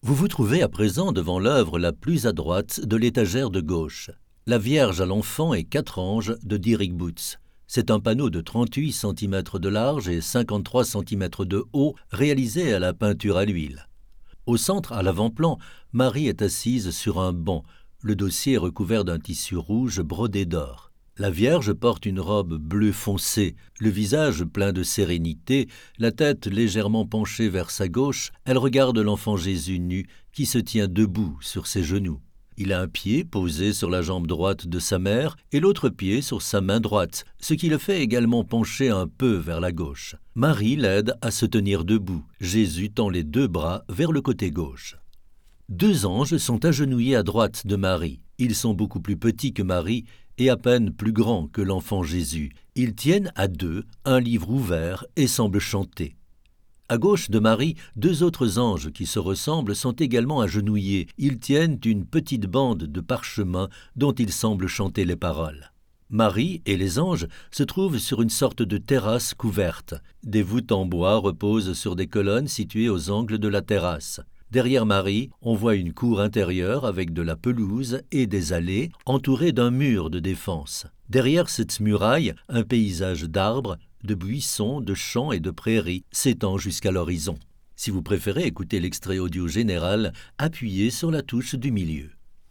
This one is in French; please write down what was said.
Vous vous trouvez à présent devant l'œuvre la plus à droite de l'étagère de gauche. La Vierge à l'enfant et quatre anges de Dirk Boots. C'est un panneau de 38 cm de large et 53 cm de haut réalisé à la peinture à l'huile. Au centre, à l'avant-plan, Marie est assise sur un banc, le dossier recouvert d'un tissu rouge brodé d'or. La Vierge porte une robe bleu foncé, le visage plein de sérénité, la tête légèrement penchée vers sa gauche, elle regarde l'enfant Jésus nu qui se tient debout sur ses genoux. Il a un pied posé sur la jambe droite de sa mère et l'autre pied sur sa main droite, ce qui le fait également pencher un peu vers la gauche. Marie l'aide à se tenir debout. Jésus tend les deux bras vers le côté gauche. Deux anges sont agenouillés à droite de Marie. Ils sont beaucoup plus petits que Marie et à peine plus grands que l'enfant Jésus. Ils tiennent à deux un livre ouvert et semblent chanter. À gauche de Marie, deux autres anges qui se ressemblent sont également agenouillés. Ils tiennent une petite bande de parchemin dont ils semblent chanter les paroles. Marie et les anges se trouvent sur une sorte de terrasse couverte. Des voûtes en bois reposent sur des colonnes situées aux angles de la terrasse. Derrière Marie, on voit une cour intérieure avec de la pelouse et des allées entourées d'un mur de défense. Derrière cette muraille, un paysage d'arbres, de buissons, de champs et de prairies s'étend jusqu'à l'horizon. Si vous préférez écouter l'extrait audio général, appuyez sur la touche du milieu.